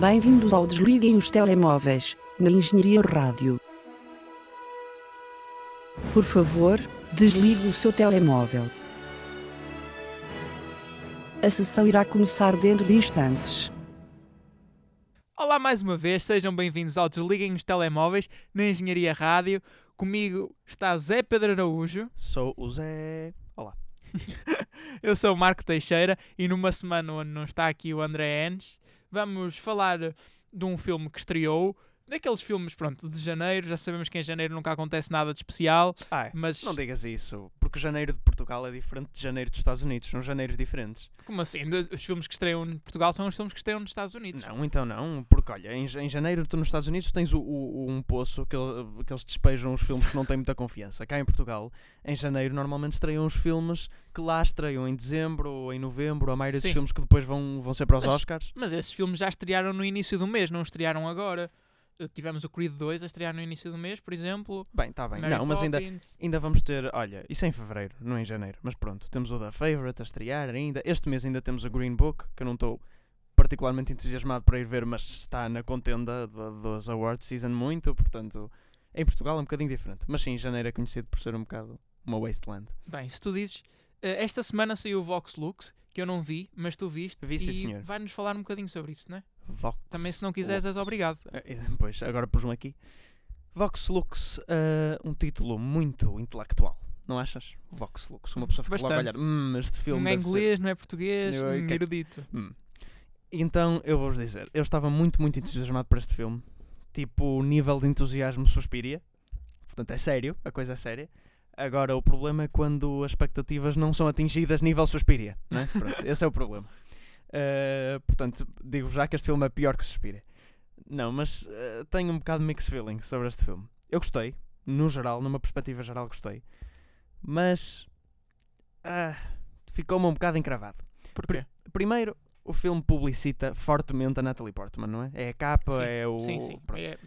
Bem-vindos ao Desliguem os Telemóveis, na Engenharia Rádio. Por favor, desligue o seu telemóvel. A sessão irá começar dentro de instantes. Olá mais uma vez, sejam bem-vindos ao Desliguem os Telemóveis na Engenharia Rádio. Comigo está Zé Pedro Araújo. Sou o Zé. Olá. Eu sou o Marco Teixeira e numa semana onde não está aqui o André Enes, vamos falar de um filme que estreou. Daqueles filmes, pronto, de janeiro. Já sabemos que em janeiro nunca acontece nada de especial. Ai, Mas não digas isso, porque o janeiro de Portugal é diferente de janeiro dos Estados Unidos. São janeiros diferentes. como assim? Os filmes que estreiam em Portugal são os filmes que estreiam nos Estados Unidos. Não, então não, porque olha, em, em janeiro tu nos Estados Unidos tens o, o- um poço que, que eles despejam os filmes que não têm muita confiança. Cá em Portugal, em janeiro, normalmente estreiam os filmes que lá estreiam em dezembro ou em novembro, a maioria Sim. dos filmes que depois vão, vão ser para os Mas- Oscars. Mas esses filmes já estrearam no início do mês, não estrearam agora. Uh, Tivemos o Creed 2 a estrear no início do mês, por exemplo. Bem, está bem. Mary não, mas ainda. Ainda vamos ter, olha, isso é em fevereiro, não é em janeiro, mas pronto, temos o da Favorite a estrear ainda. Este mês ainda temos o Green Book, que eu não estou particularmente entusiasmado para ir ver, mas está na contenda da- dos Award Season muito, portanto, em Portugal é um bocadinho diferente. Mas sim, janeiro é conhecido por ser um bocado uma wasteland. Bem, se tu dizes, eh, esta semana saiu o Vox Lux, que eu não vi, mas tu viste. Vi, sim, e senhor. vai-nos falar um bocadinho sobre isso, não é? Vox Também se não quiseres és obrigado. Eh, eh, Pois, agora pus-me aqui. Vox Lux, eh, um título muito intelectual, não achas? Vox Lux, uma pessoa fica logo a olhar, hum, este filme não é deve ser- inglês, não é português, Eu- um que- erudito. Hum. Então, eu vou-vos dizer, eu estava muito, muito entusiasmado por este filme. Tipo, o nível de entusiasmo suspiria. Portanto, é sério, a coisa é séria. Agora, o problema é quando as expectativas não são atingidas nível suspiria. Né? Pronto, esse é o problema. Uh, portanto, digo já que este filme é pior que Suspiria. Não, mas uh, tenho um bocado de mixed feeling sobre este filme. Eu gostei, no geral, numa perspectiva geral, gostei. Mas. ah, ficou-me um bocado encravado. Porquê? Primeiro, o filme publicita fortemente a Natalie Portman, não é? É a capa, Sim, é o. Sim, sim. É-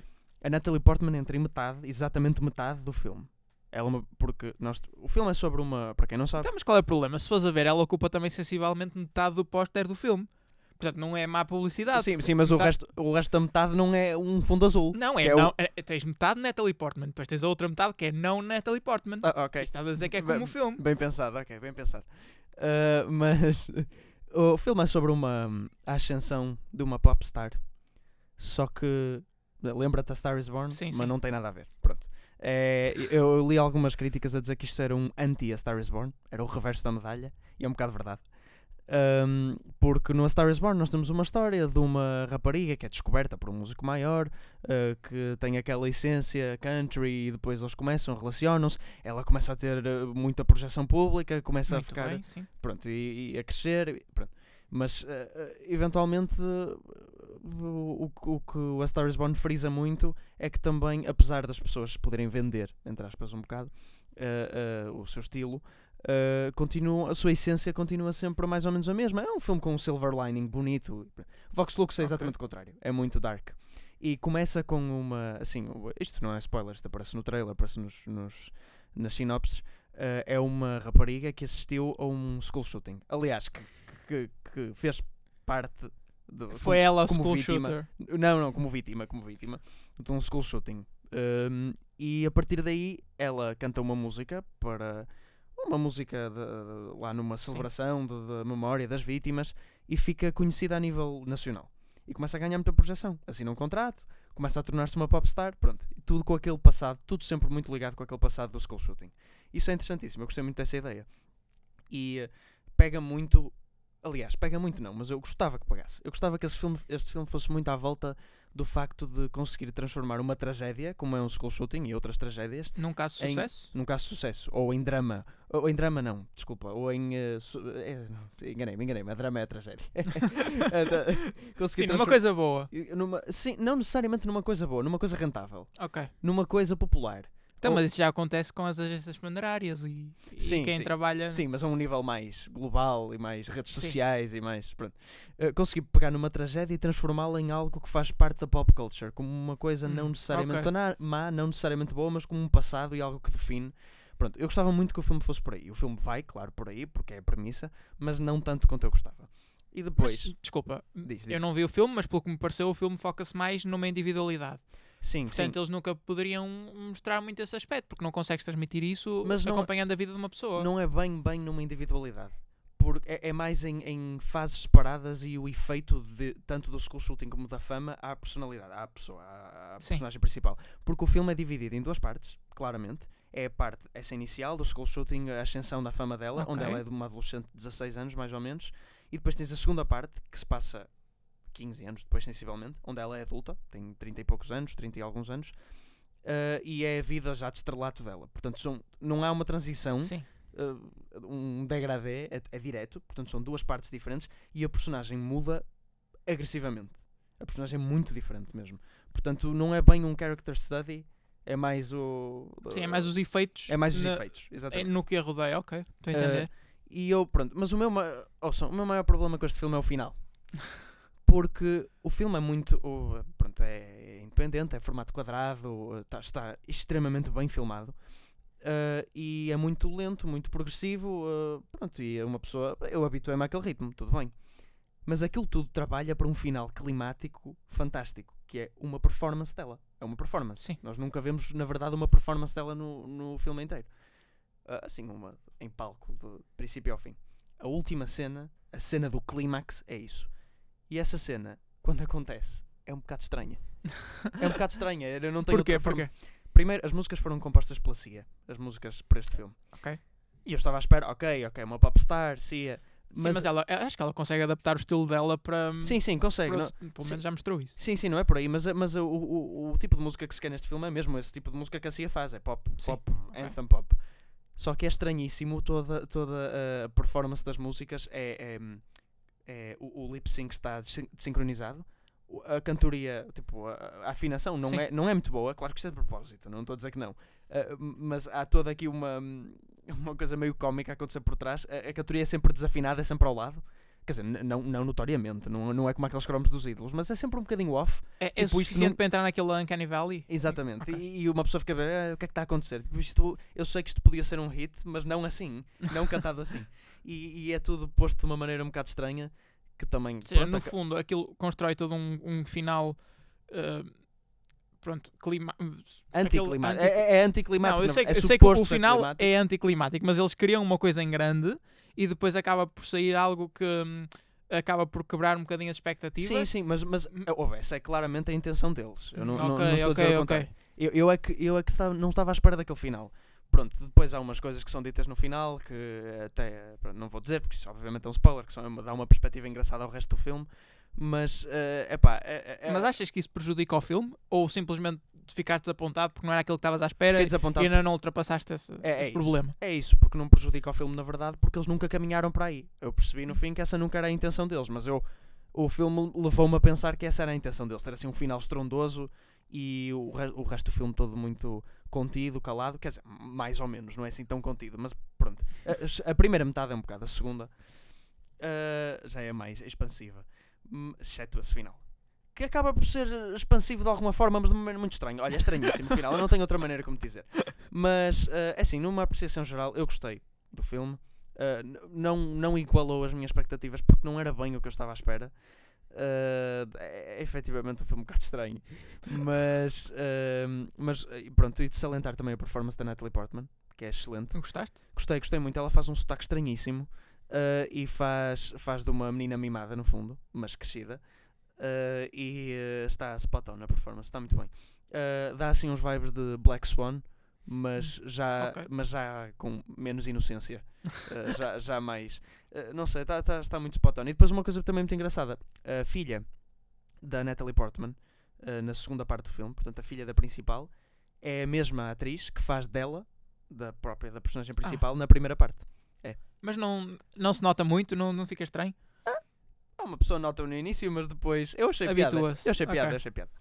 A Natalie Portman entra em metade, exatamente metade do filme. Ela, é porque nós, o filme é sobre uma. Para quem não sabe. Então, mas qual é o problema? Se fores a ver, ela ocupa também sensivelmente metade do póster do filme. Portanto, não é má publicidade. sim, sim, mas o metade- resto, o resto da metade não é um fundo azul. Não, é, é o- não. é- tens metade Natalie Portman, depois tens a outra metade que é não Natalie Portman. Ah, ok. Estás a dizer que é como o filme. Bem pensado, ok, bem pensado. Ah, mas o filme é sobre uma a ascensão de uma popstar. Só que lembra-te a Star is Born, Sim, mas sim. não tem nada a ver. Pronto. É, eu li algumas críticas a dizer que isto era um anti a Star is Born, era o reverso da medalha, e é um bocado verdade. Ahm, porque no A Star is Born nós temos uma história de uma rapariga que é descoberta por um músico maior, ah, que tem aquela essência country e depois eles começam, relacionam-se, ela começa a ter ah, muita projeção pública, começa Muito a ficar bem, pronto, e, e a crescer, pronto. mas eh, eh, eventualmente eh, o, o que- o que o A Star is Born frisa muito é que também, apesar das pessoas poderem vender, entre aspas, um bocado eh, eh, o seu estilo, eh, continua, a sua essência continua sempre mais ou menos a mesma. É um filme com um silver lining bonito. Vox Lux é exatamente o contrário, é muito dark. E começa com uma. Assim, isto não é spoiler, isto aparece no trailer, aparece nos, nos, nas sinopses. eh, é uma rapariga que assistiu a um school shooting. Aliás, que, que, que fez parte. De, Foi ela o como school vítima. shooter. Não, não, como vítima, como vítima de um school shooting. Um, e a partir daí ela canta uma música para uma música de- lá numa celebração de, de memória das vítimas e fica conhecida a nível nacional. E começa a ganhar muita projeção. Assina um contrato, começa a tornar-se uma popstar, pronto. Tudo com aquele passado, tudo sempre muito ligado com aquele passado do school shooting. Isso é interessantíssimo, eu gostei muito dessa ideia. E eh, pega muito. Aliás, pega muito não, mas eu gostava que pegasse. Eu gostava que esse filme, este filme fosse muito à volta do facto de conseguir transformar uma tragédia, como é um school shooting e outras tragédias, Num caso de Em- sucesso? num caso de sucesso, ou em drama, ou em drama não, desculpa, ou em. su- eh, não, enganei-me, enganei-me, a drama é a tragédia. Conseguir Sim, numa coisa boa. numa- sim, não necessariamente numa coisa boa, numa coisa rentável, Ok. numa coisa popular. Então, mas isso já acontece com as agências funerárias e, e Sim, quem sim. trabalha. Sim, mas a um nível mais global e mais redes Sim. sociais e mais. Pronto. Uh, consegui pegar numa tragédia e transformá-la em algo que faz parte da pop culture, como uma coisa Hum, não necessariamente ok. na- má, não necessariamente boa, mas como um passado e algo que define. Pronto, eu gostava muito que o filme fosse por aí. O filme vai, claro, por aí, porque é a premissa, mas não tanto quanto eu gostava. E Mas, depois. desculpa, diz, diz. eu não vi o filme, mas pelo que me pareceu, o filme foca-se mais numa individualidade. Sim, Portanto, sim. eles nunca poderiam mostrar muito esse aspecto, porque não consegues transmitir isso Mas não- acompanhando a vida de uma pessoa. Não é bem, bem numa individualidade. É, é mais em, em fases separadas e o efeito de tanto do school shooting como da fama à personalidade, à pessoa, à, à personagem principal. Porque o filme é dividido em duas partes, claramente. É a parte, essa inicial do school shooting, a ascensão da fama dela, onde Ok. ela é de uma adolescente de 16 anos, mais ou menos. E depois tens a segunda parte, que se passa 15 anos depois, sensivelmente, onde ela é adulta, tem 30 e poucos anos, 30 e alguns anos. eh, e é a vida já de estrelato dela. Portanto, são, não há uma transição Sim. uh, um degradê, é, é direto, portanto são duas partes diferentes e a personagem muda agressivamente. A personagem é muito diferente mesmo. Portanto, não é bem um character study, é mais o. Sim, é mais os efeitos. É mais os na- efeitos, é exatamente. no que a rodeia, ok. Estou a Eh, entender. E eu, pronto, mas o meu, ma- ouçam, o meu maior problema com este filme é o final. Porque o filme é muito. pronto, é independente, é formato quadrado, tá- está extremamente bem filmado. eh, e é muito lento, muito progressivo. eh, pronto, e é uma pessoa. Eu habituei-me àquele ritmo, tudo bem. Mas aquilo tudo trabalha para um final climático fantástico, que é uma performance dela. É uma performance. Sim. Nós nunca vemos, na verdade, uma performance dela no, no filme inteiro. Ah, assim, uma em palco, de princípio ao fim. A última cena, a cena do clímax, é isso. E essa cena, quando acontece, é um bocado estranha. É um bocado estranha. Eu não tenho Porquê? forma- Porquê? Primeiro, as músicas foram compostas pela Cia. As músicas para este filme. Ok. E eu estava à espera, ok, ok, uma popstar, Cia. Sim, mas, ela, eu acho que ela consegue adaptar o estilo dela para. Sim, sim, consegue. para não- pelo sim. menos já mostrou isso. Sim, sim, não é por aí, mas, mas o, o, o tipo de música que se quer neste filme é mesmo esse tipo de música que a Cia faz, é pop, Sim, pop, ok. anthem pop. Só que é estranhíssimo toda, toda a performance das músicas, é, é, é- o, o lip sync está desin- desincronizado, a cantoria, tipo, a, afinação não Sim. é, não é muito boa, claro que isto é de propósito, não estou a dizer que não, Ah, mas há toda aqui uma, uma coisa meio cómica a acontecer por trás, a, a cantoria é sempre desafinada, é sempre ao lado. Quer dizer, não, não notoriamente, não, não é como aqueles cromos dos ídolos, mas é sempre um bocadinho off. É, é suficiente não- para entrar naquele Uncanny Valley? Exatamente. Ok. E, e uma pessoa fica a ver "Ah, o que é que está a acontecer. Tipo, isto, eu sei que isto podia ser um hit, mas não assim. Não cantado assim. E, e é tudo posto de uma maneira um bocado estranha que também. Seja, pronto, no fundo, aquilo constrói todo um, um final. eh, pronto, clima. Anticlimático. É, é anticlimático. Não, eu não- sei, que- é eu sei que o final é anticlimático, mas eles criam uma coisa em grande e depois acaba por sair algo que hum, acaba por quebrar um bocadinho as expectativas. Sim, sim, mas, mas ouve, essa é claramente a intenção deles. Eu não, não- Ok, não estou ok, a dizer o ok. contrário. Eu, eu é que, eu é que estava- não estava à espera daquele final. Pronto, depois há umas coisas que são ditas no final que até não vou dizer porque isso obviamente é um spoiler, que só dá uma perspectiva engraçada ao resto do filme. Mas, é epá, é, é, Mas achas que isso prejudica o filme? Ou simplesmente ficaste desapontado porque não era aquilo que estavas à espera e ainda não ultrapassaste esse, É, é esse isso. problema? É isso, porque não prejudica o filme na verdade, porque eles nunca caminharam para aí. Eu percebi no fim que essa nunca era a intenção deles, mas eu o filme levou-me a pensar que essa era a intenção deles, ter assim um final estrondoso e o, o resto do filme todo muito contido, calado, quer dizer, mais ou menos, não é assim tão contido, mas pronto. A, a primeira metade é um bocado, a segunda ah, já é mais expansiva, hum, exceto esse final. Que acaba por ser expansivo de alguma forma, mas de uma maneira muito estranha. Olha, é estranhíssimo final, eu não tenho outra maneira como dizer. Mas, é assim, numa apreciação geral, eu gostei do filme. N- não, não igualou as minhas expectativas porque não era bem o que eu estava à espera. É, é efetivamente um filme um bocado estranho. Mas, ah, mas e pronto, e de salientar também a performance da Natalie Portman, que é excelente. Gostaste? Gostei, gostei muito. Ela faz um sotaque estranhíssimo ah, e faz, faz de uma menina mimada, no fundo, mas crescida. Ah, e está spot on na performance, está muito bem. Dá assim uns vibes de Black Swan, mas já, Ok. mas já com menos inocência. Já, já mais. Ah, não sei, tá, tá- está muito spot on. E depois uma coisa também muito engraçada: a filha da Natalie Portman, ah, na segunda parte do filme, portanto, a filha da principal, é a mesma atriz que faz dela, da própria da personagem principal, na primeira parte. Mas não, não se nota muito? Não, não fica estranho? Ah, uma pessoa nota no início, mas depois. Eu achei piada. Eu achei piada, Ok. eu achei piada.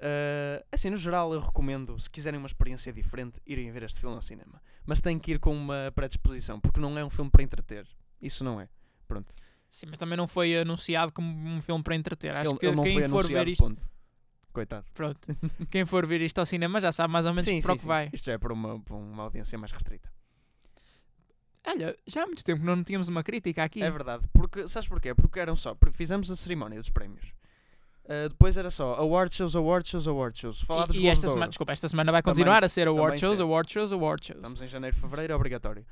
Ah, assim, no geral, eu recomendo, se quiserem uma experiência diferente, irem ver este filme ao cinema. Mas tem que ir com uma predisposição, porque não é um filme para entreter. Isso não é. Pronto. Sim, mas também não foi anunciado como um filme para entreter. Acho ele, que ele não quem foi for ver isto, ponto. Coitado. pronto, quem for ver isto ao cinema já sabe mais ou menos sim, para o que sim. vai. Isto já é para uma, para uma audiência mais restrita. Olha, já há muito tempo que não tínhamos uma crítica aqui. É verdade. Porque, sabes porquê? Porque eram só. Fizemos a cerimónia dos prémios. Uh, depois era só award shows, award shows, award shows. Falar dos e, e esta semana, desculpa, esta semana vai Também- continuar a ser award também shows, ser. award shows, award shows. Estamos em janeiro, fevereiro, é obrigatório.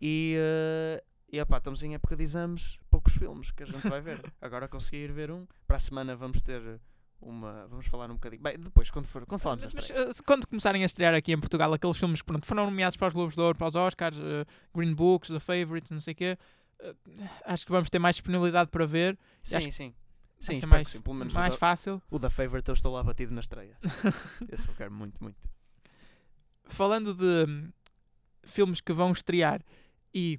E, uh, e opá, estamos em época de exames, poucos filmes que a gente vai ver. Agora consegui ir ver um. Para a semana vamos ter uma. Vamos falar um bocadinho. Bem, depois, quando, for, quando falamos Mas, eh, quando começarem a estrear aqui em Portugal aqueles filmes que pronto, foram nomeados para os Globos de Ouro, para os Oscars, eh, Green Books, The Favourite, não sei o quê, eh, acho que vamos ter mais disponibilidade para ver. Sim, sim. Sim, mais, sim. Pelo menos mais o, da, fácil. o da Favorite eu estou lá batido na estreia. Esse eu quero muito, muito. Falando de hum, filmes que vão estrear e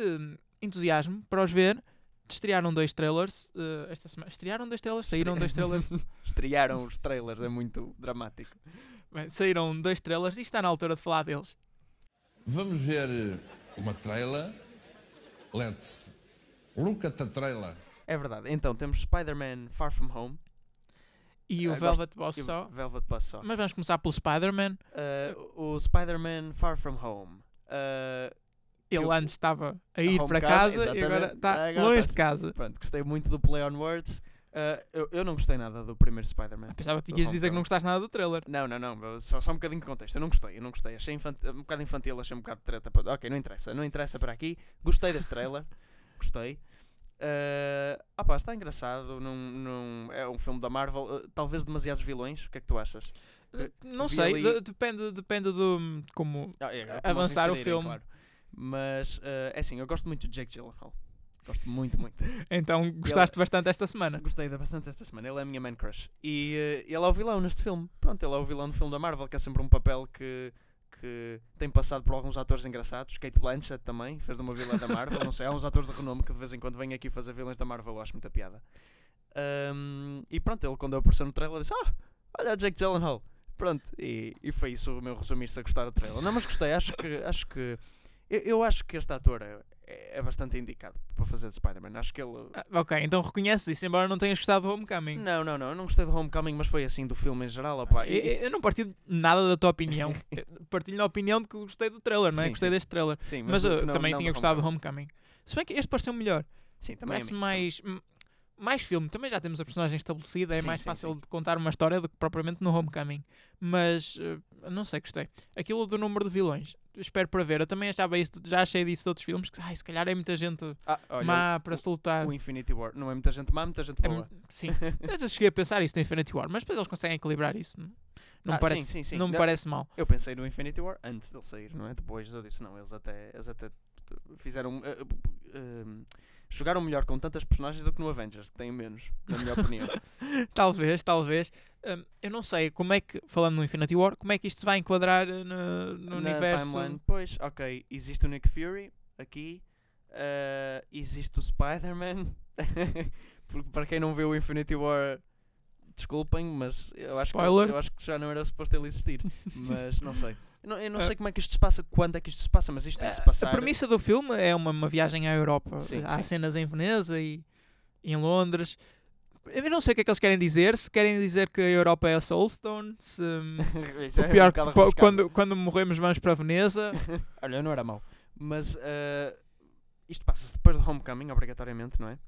hum, entusiasmo para os ver, estrearam dois trailers eh, esta semana. Estrearam dois trailers? Saíram dois trailers? Estrearam os trailers, é muito dramático. Bem, saíram dois trailers e está na altura de falar deles. Vamos ver uma trailer. Let's look at the trailer. É verdade. Então, temos Spider-Man Far From Home E o gosto- Velvet Boss só. Velvet Buzzsaw. Mas vamos começar pelo Spider-Man. Uh, o Spider-Man Far From Home. Uh, Ele Eu- antes estava a ir para casa e agora está Agora longe tá- de casa. pronto, gostei muito do Play on Words. Uh, eu, eu não gostei nada do primeiro Spider-Man. Ah, Pensava que tinhas de dizer que não gostaste nada do trailer. Não, não, não. Só, só um bocadinho de contexto. Eu não gostei, eu não gostei. Achei infant- um bocado infantil, achei um bocado de treta. para- Ok, não interessa, não interessa para aqui. Gostei deste trailer. Gostei. Uh, opá, está engraçado. Não, não, é um filme da Marvel. uh, talvez demasiados vilões. O que é que tu achas? Eh, Não sei, ali- de- depende, depende do hum, como Ah, é, como Avançar o filme. claro. Mas uh, é assim, eu gosto muito de Jake Gyllenhaal. Gosto muito, muito. Então gostaste bastante esta semana. Gostei da- bastante esta semana. Ele é a minha man crush. E eh, ele é o vilão neste filme. Pronto, ele é o vilão do filme da Marvel, que é sempre um papel que, que tem passado por alguns atores engraçados. Kate Blanchett também fez de uma vilã da Marvel. Não sei, há uns atores de renome que de vez em quando vêm aqui fazer vilões da Marvel. Eu acho muita piada. Ahm, e pronto, ele quando apareceu no trailer disse: Ah, olha Jake Gyllenhaal. Pronto, e, e foi isso o meu resumir-se a gostar do trailer. Não, mas gostei, acho que. Acho que eu, eu acho que este ator é, é bastante indicado para fazer de Spider-Man. Acho que ele. Ah, ok, então reconheces isso, embora não tenhas gostado do Homecoming. Não, não, não. Eu não gostei do Homecoming, mas foi assim do filme em geral. opá. Eu, E- eu não partilho nada da tua opinião. Eu partilho a opinião de que gostei do trailer, não é? Sim, gostei sim. deste trailer. sim, Mas, o eu que não- também não tinha do gostado do Homecoming. Se bem que este pareceu melhor. Sim, também a Parece mim. mais. Mais filme, também já temos a personagem estabelecida, é Sim, mais fácil de contar uma história do que propriamente no Homecoming. Mas eh, não sei, gostei. Aquilo do número de vilões, espero para ver. Eu também achava isso, já achei disso de outros filmes, que ai, se calhar é muita gente Ah, olha, má para se lutar. o Infinity War. Não é muita gente má, muita gente É boa. mu- sim, eu já cheguei a pensar isso no Infinity War, mas depois eles conseguem equilibrar isso. Não, não me Ah, parece, sim, sim, sim. Não me Não- parece mal. Eu pensei no Infinity War antes dele sair, não é? Depois eu disse, não, eles até, eles até fizeram. eh, eh, eh, jogaram melhor com tantas personagens do que no Avengers, que têm menos, na minha opinião. Talvez, talvez. Hum, eu não sei como é que, falando no Infinity War, como é que isto se vai enquadrar eh, no, no na universo. timeline, pois, ok, existe o Nick Fury aqui, eh, existe o Spider-Man. Para quem não viu o Infinity War, desculpem, mas eu acho, que, eu acho que já não era suposto ele existir. Mas não sei. Eu não, eu não Ah. sei como é que isto se passa, quando é que isto se passa, mas isto tem que se A- passar. A premissa do filme é uma, uma viagem à Europa. Sim, Há sim. cenas em Veneza e, em Londres. Eu não sei o que é que eles querem dizer. Se querem dizer que a Europa é a Soulstone, se hum, é o um pior po- rebuscado. quando, quando morremos vamos para Veneza. Olha, não era mau. Mas eh, isto passa-se depois do Homecoming, obrigatoriamente, não é?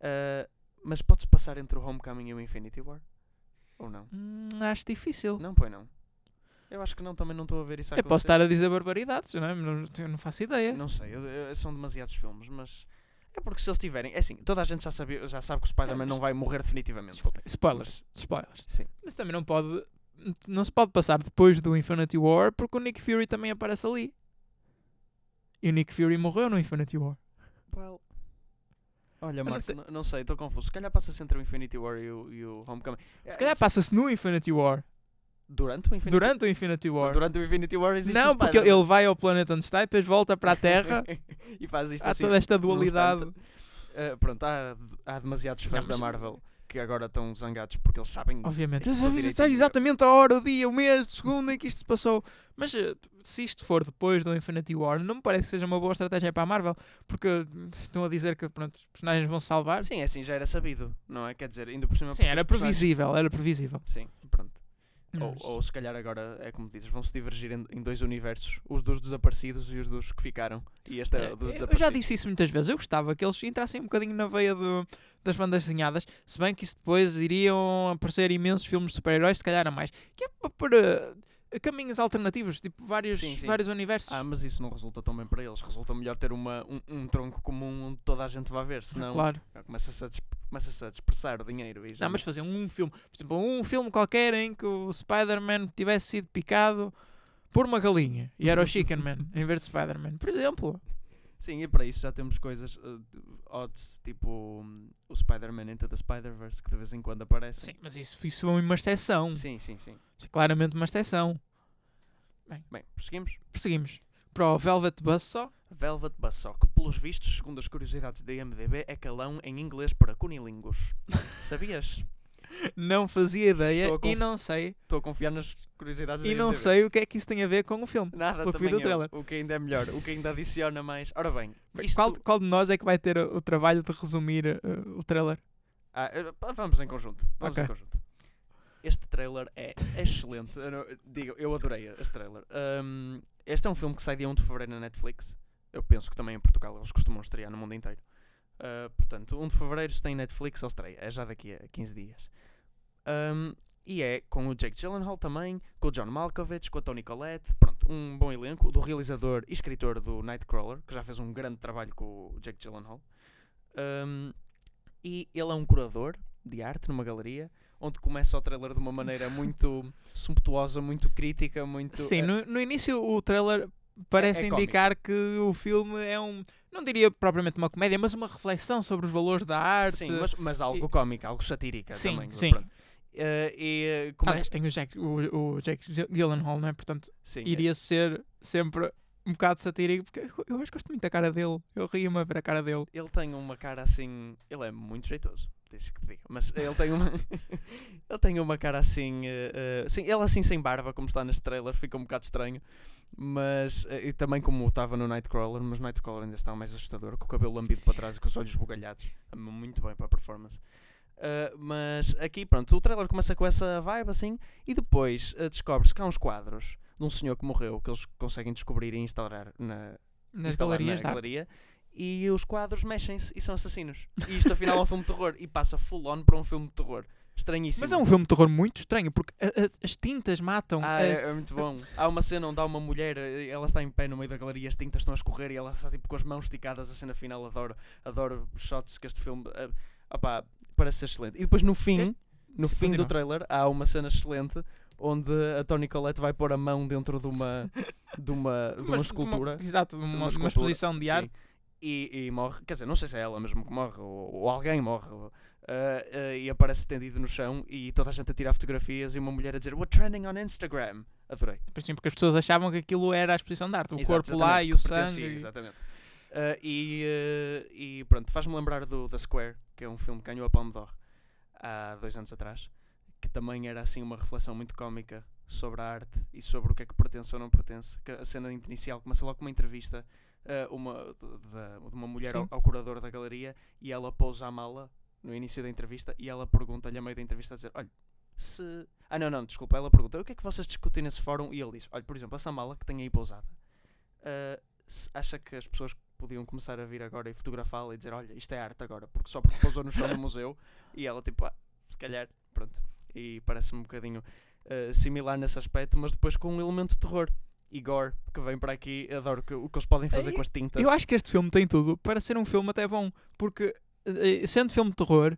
Eh, mas pode-se passar entre o Homecoming e o Infinity War? Ou não? Hum, acho difícil. Não, pois não. Eu acho que não, também não estou a ver isso a Eu posso acontecer. estar a dizer barbaridades, não é? Não, eu não faço ideia. Não sei, eu- eu- são demasiados filmes, mas é porque se eles tiverem. É assim, toda a gente já, sabia, já sabe que o Spider-Man não vai morrer definitivamente. Desculpa, spoilers. Spoilers. Sim. Mas também não pode. Não se pode passar depois do Infinity War porque o Nick Fury também aparece ali. E o Nick Fury morreu no Infinity War. Well. Olha, não sei. não, não sei, estou confuso. Se calhar passa-se entre o Infinity War e o, e o Homecoming. Se calhar passa-se no Infinity War. Durante o Infinity Durante o Infinity Mas War. durante o Infinity War existe Não, porque ele vai ao planeta onde está e depois volta para a Terra. e faz isto Há assim. toda esta dualidade. Uh, pronto, há, há demasiados fãs Não, mas- da Marvel que agora estão zangados porque eles sabem. Obviamente. sei- direitinho. sei exatamente a hora, o dia, o mês, o segundo em que isto se passou. Mas eh, se isto for depois do Infinity War, não me parece que seja uma boa estratégia para a Marvel. Porque hum, estão a dizer que pronto, os personagens vão se salvar. Sim, é assim, já era sabido, não é? Quer dizer, ainda por cima. Sim, era os personagens- previsível, era previsível. Sim, Ou, ou se calhar agora, é como dizes, vão se divergir em, em dois universos, os dos desaparecidos e os dos que ficaram. E este é o dos eu já disse isso muitas vezes. Eu gostava que eles entrassem um bocadinho na veia do- das bandas desenhadas, se bem que isso depois iriam aparecer imensos filmes de super-heróis, se calhar a mais. Que é pa- para caminhos alternativos, tipo vários, Sim, sim. vários universos. Ah, mas isso não resulta tão bem para eles. Resulta melhor ter uma, um, um tronco comum onde toda a gente vai ver, senão claro. começa-se a, começa-se a dispersar o dinheiro. E já Não, mas fazer um filme, por exemplo, um filme qualquer em que o Spider-Man tivesse sido picado por uma galinha e era o Chicken Man em vez de Spider-Man, por exemplo. Sim, e para isso já temos coisas uh, odds, tipo hum, o Spider-Man Into the Spider-Verse, que de vez em quando aparece. Sim, mas isso, isso é uma exceção. sim, sim. sim. Isso é claramente uma exceção. Bem, prosseguimos. Prosseguimos para o Velvet Buzzsaw. Velvet Buzzsaw, que pelos vistos, segundo as curiosidades da IMDB, é calão em inglês para cunilingos. Sabias? Não fazia ideia e não sei. Estou a confiar nas curiosidades da E não IMDb. sei o que é que isso tem a ver com o filme. Nada pelo que vi também do eu. trailer. O que ainda é melhor, o que ainda adiciona mais. Ora bem, Bem, isto... Qual, qual de nós é que vai ter o, trabalho de resumir eh, o trailer? Ah, eh, vamos em conjunto. Vamos em conjunto. Este trailer é excelente. Eu, não- digo, eu adorei este trailer. Ahm, este é um filme que sai dia 1 de fevereiro na Netflix. Eu penso que também em Portugal eles costumam estrear no mundo inteiro. Ah, portanto, 1 de fevereiro se tem Netflix, ele estreia. É já daqui a 15 dias. Ahm, e é com o Jake Gyllenhaal também, com o John Malkovich, com a Toni Collette. Pronto, um bom elenco. Do realizador e escritor do Nightcrawler, que já fez um grande trabalho com o Jake Gyllenhaal. Ahm, e ele é um curador de arte numa galeria, onde começa o trailer de uma maneira muito sumptuosa, muito crítica, muito. Sim, eh, no, no início o trailer parece é cómico. indicar que o filme é um. Não diria propriamente uma comédia, mas uma reflexão sobre os valores da arte. Sim, mas, mas algo e- cómico, algo satírica Sim, também. sim. pronto. Eh, e come- Aliás, tem o Jack, o, o Gy- Gyllenhaal, não é? Portanto, sim, iria ser sempre um bocado satírico, porque eu, acho que gosto muito da cara dele. Eu ria-me a ver a cara dele. Ele tem uma cara assim. Ele é muito jeitoso, deixa que te diga. Mas ele tem uma. ele tem uma cara assim. eh, eh, sim, ele assim sem barba, como está neste trailer, fica um bocado estranho. Mas. eh, e também como estava no Nightcrawler, mas no Nightcrawler ainda está mais assustador, com o cabelo lambido para trás e com os olhos bugalhados. Muito bem para a performance. Eh, mas aqui, pronto, o trailer começa com essa vibe assim, e depois eh, descobre-se que há uns quadros de um senhor que morreu que eles conseguem descobrir e instaurar na, Nas galerias na de arte. E os quadros mexem-se e são assassinos. E isto afinal é um filme de terror e passa full on para um filme de terror. Estranhíssimo. Mas é um filme de terror muito estranho, porque a- a- as tintas matam. Ah, as- é, é muito bom. Há uma cena onde há uma mulher, eh, ela está em pé no meio da galeria, as tintas estão a escorrer e ela está tipo com as mãos esticadas. A cena final, adoro, adoro os shots que este filme. eh, opá, parece ser excelente. E depois no fim, Este- no se fim do continua. trailer, há uma cena excelente onde a Toni Collette vai pôr a mão dentro de uma, de uma, de uma Mas- escultura. exato, de uma, uma uma exposição de Sim. E, e morre, quer dizer, não sei se é ela mesmo que morre ou, ou alguém morre. ou, ah, ah, e aparece estendido no chão e toda a gente a tirar fotografias e uma mulher a dizer What trending on Instagram? Adorei. Sim, porque as pessoas achavam que aquilo era a exposição de arte. O Exato, corpo lá e o sangue. Exatamente. Ah, e, e pronto, faz-me lembrar do The Square, que é um filme que ganhou a Palme d'Or há dois anos atrás, que também era assim uma reflexão muito cómica sobre a arte e sobre o que é que pertence ou não pertence. Que a cena inicial começa logo com uma entrevista ah, uma, de, de- uma mulher ao, Sim. ao curador da galeria e ela pousa a mala no início da entrevista e ela pergunta-lhe a meio da entrevista a dizer, olha, se... Ah não, não, desculpa, ela pergunta, o que é que vocês discutem nesse fórum? E ele diz, olha, por exemplo, essa mala que tem aí pousada, se acha que as pessoas podiam começar a vir agora e fotografá-la e dizer, olha, isto é arte agora, porque só porque pousou no chão do museu e ela tipo, ah, se calhar, pronto. E parece-me um bocadinho ah, similar nesse aspecto, mas depois com um elemento de terror. Gore, que vem para aqui, adoro que, o que eles podem fazer Eh, com as tintas. Eu acho que este filme tem tudo para ser um filme até bom, porque eh, sendo filme de terror,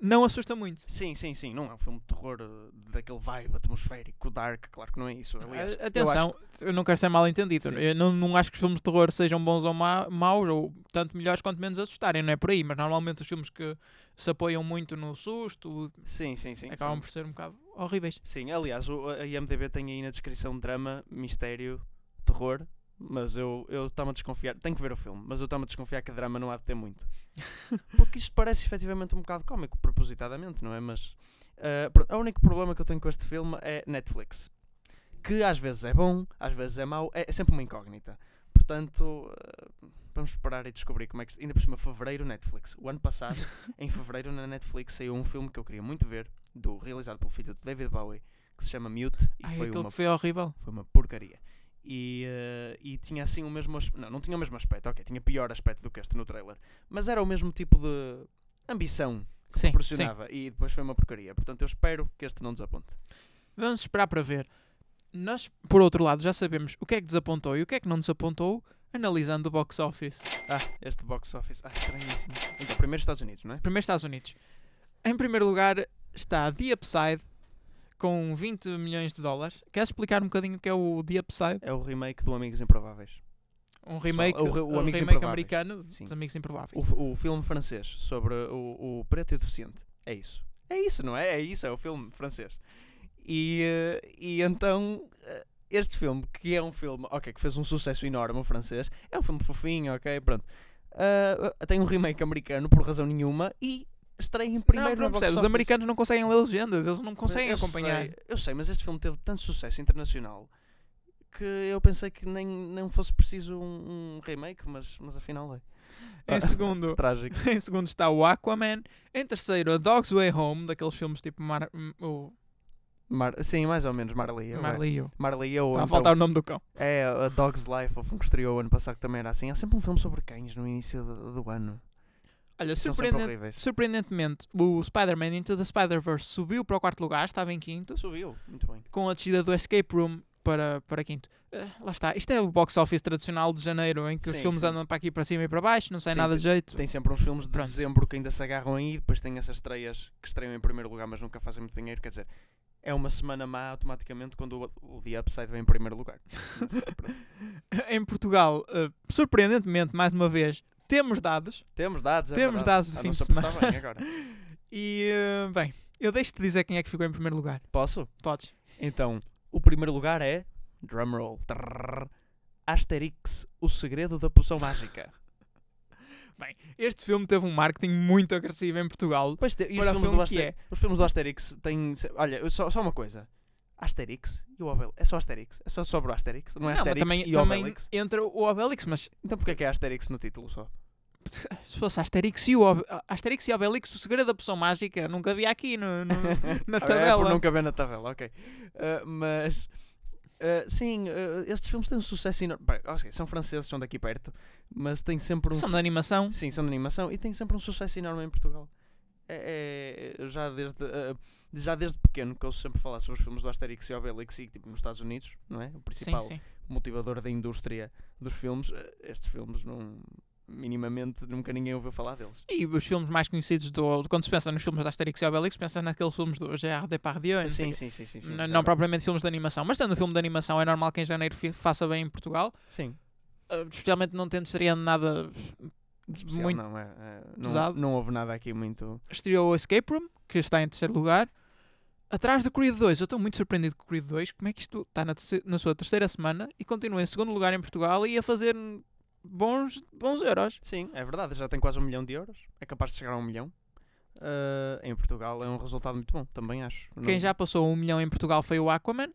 não assusta muito. Sim, sim, sim. Não é um filme de terror uh, daquele vibe atmosférico, dark, claro que não é isso. Aliás, A- eu Atenção, eu, não quero ser mal entendido. Sim. Eu não, não acho que os filmes de terror sejam bons ou ma- maus, ou tanto melhores quanto menos assustarem, não é por aí. Mas normalmente os filmes que se apoiam muito no susto Sim, sim, sim. acabam sim. por ser um bocado horríveis. Sim, aliás, o- a IMDB tem aí na descrição drama, mistério, terror, mas eu eu estava a desconfiar, tenho que ver o filme, mas eu estava a desconfiar que drama não há de ter muito. Porque isto parece efetivamente um bocado cómico, propositadamente, não é? Mas pronto, o único problema que eu tenho com este filme é Netflix. Que às vezes é bom, às vezes é mau, é, é sempre uma incógnita. Portanto, ah, vamos esperar e descobrir como é que. Ainda por cima, fevereiro, Netflix. O ano passado, em fevereiro, na Netflix, saiu um filme que eu queria muito ver, do, realizado pelo filho de David Bowie, que se chama Mute e Ai, foi uma foi horrível. foi uma porcaria. E, eh, e tinha assim o mesmo aspecto. Não, não tinha o mesmo aspecto, ok, tinha pior aspecto do que este no trailer. Mas era o mesmo tipo de ambição que Sim, sim. proporcionava. E depois foi uma porcaria. Portanto, eu espero que este não desaponte. Vamos esperar para ver. Nós, por outro lado, já sabemos o que é que desapontou e o que é que não desapontou, analisando o box office. Ah, este box office. Ah, estranhíssimo. Então, primeiro Estados Unidos, não é? Primeiro Estados Unidos. Em primeiro lugar está The Upside, com 20 milhões de dólares. Queres explicar um bocadinho o que é o The Upside? É o remake do Amigos Improváveis. Um remake, o re- o um Amigos remake americano Sim. dos Amigos Improváveis. O, o filme francês sobre o, o preto e o deficiente. É isso. É isso, não é? É isso, é o filme francês. E, eh, e então, eh, este filme, que é um filme, ok, que fez um sucesso enorme, o francês, é um filme fofinho, ok, pronto. Ah, tem um remake americano por razão nenhuma e estreia em primeiro não, não percebes, os americanos não conseguem ler legendas, eles não conseguem Eu acompanhar. sei, eu sei, mas este filme teve tanto sucesso internacional que eu pensei que nem não fosse preciso um, um remake, mas, mas afinal é. Em segundo, Trágico. em segundo está o Aquaman. Em terceiro, A Dog's Way Home, daqueles filmes tipo Mar o Mar- sim, mais ou menos, Marley. eu, é. Marley eu. Marley eu. Está a então- faltar o nome do cão. É, a Dog's Life, o filme que estreou ano passado que também era assim. Há sempre um filme sobre cães no início do, do ano. Olha, surpreendente- surpreendentemente, o Spider-Man Into the Spider-Verse subiu para o quarto lugar, estava em quinto, Subiu, muito bem. com a descida do Escape Room para, para quinto. Eh, lá está, isto é o box office tradicional de janeiro, em que os Sim, filmes sim. andam para aqui, para cima e para baixo, não sai Sim, nada de jeito. Tem sempre uns filmes de Pronto. dezembro que ainda se agarram aí, depois tem essas estreias que estreiam em primeiro lugar, mas nunca fazem muito dinheiro. Quer dizer, é uma semana má automaticamente quando o, o The Upside vem em primeiro lugar. Em Portugal, eh, surpreendentemente, mais uma vez, temos dados. Temos dados, é Temos dados de Ah, fim de semana. bem agora. E, eh, bem, eu deixo-te dizer quem é que ficou em primeiro lugar. Posso? Podes. Então, o primeiro lugar é. Drumroll. Trrr, Asterix, o segredo da poção mágica. Este filme teve um marketing muito agressivo em Portugal. Pois te, e os filmes, do filme que Aster- os filmes do Asterix têm. Olha, só, só uma coisa. Asterix e o Obelix. É só Asterix. É só sobre o Asterix. Não é mas Asterix também, e também Obelix. entra o Obelix, mas Então porquê é que é Asterix no título só? se fosse Asterix e, o Ob- Asterix e Obelix, o segredo da poção mágica, nunca havia aqui no, no- na Ah, É por tabela. não caber na tabela, ok. Ah, mas. ah, sim, ah, estes filmes têm um sucesso enorme. São franceses, são daqui perto, mas têm sempre um. São de animação. Sim, são de animação e têm sempre um sucesso enorme em Portugal. É, é- já desde ah, já desde pequeno que eu sempre falar sobre os filmes do Asterix e Obelix e tipo nos Estados Unidos, não é? O Sim, principal sim. motivador da indústria dos filmes. ah, Estes filmes não minimamente nunca ninguém ouviu falar deles. E os filmes mais conhecidos do, quando se pensa nos filmes da Asterix e Obelix, pensa naqueles filmes do Gerard Depardieu. Sim, sim, sim, sim, sim, não propriamente filmes de animação, mas tendo filme de animação é normal que em janeiro faça bem em Portugal, Sim. uh, especialmente não tendo estreando nada Especial, muito não, é, é, não, pesado. não houve nada aqui muito. estreou o Escape Room, que está em terceiro lugar. Atrás do Creed 2, eu estou muito surpreendido com o Creed 2. Como é que isto está na, na sua terceira semana e continua em segundo lugar em Portugal e a fazer bons, bons euros? Sim, é verdade, já tem quase um milhão de euros. É capaz de chegar a um milhão. Ah, em Portugal é um resultado muito bom, também acho. Quem Não- já passou um milhão em Portugal foi o Aquaman,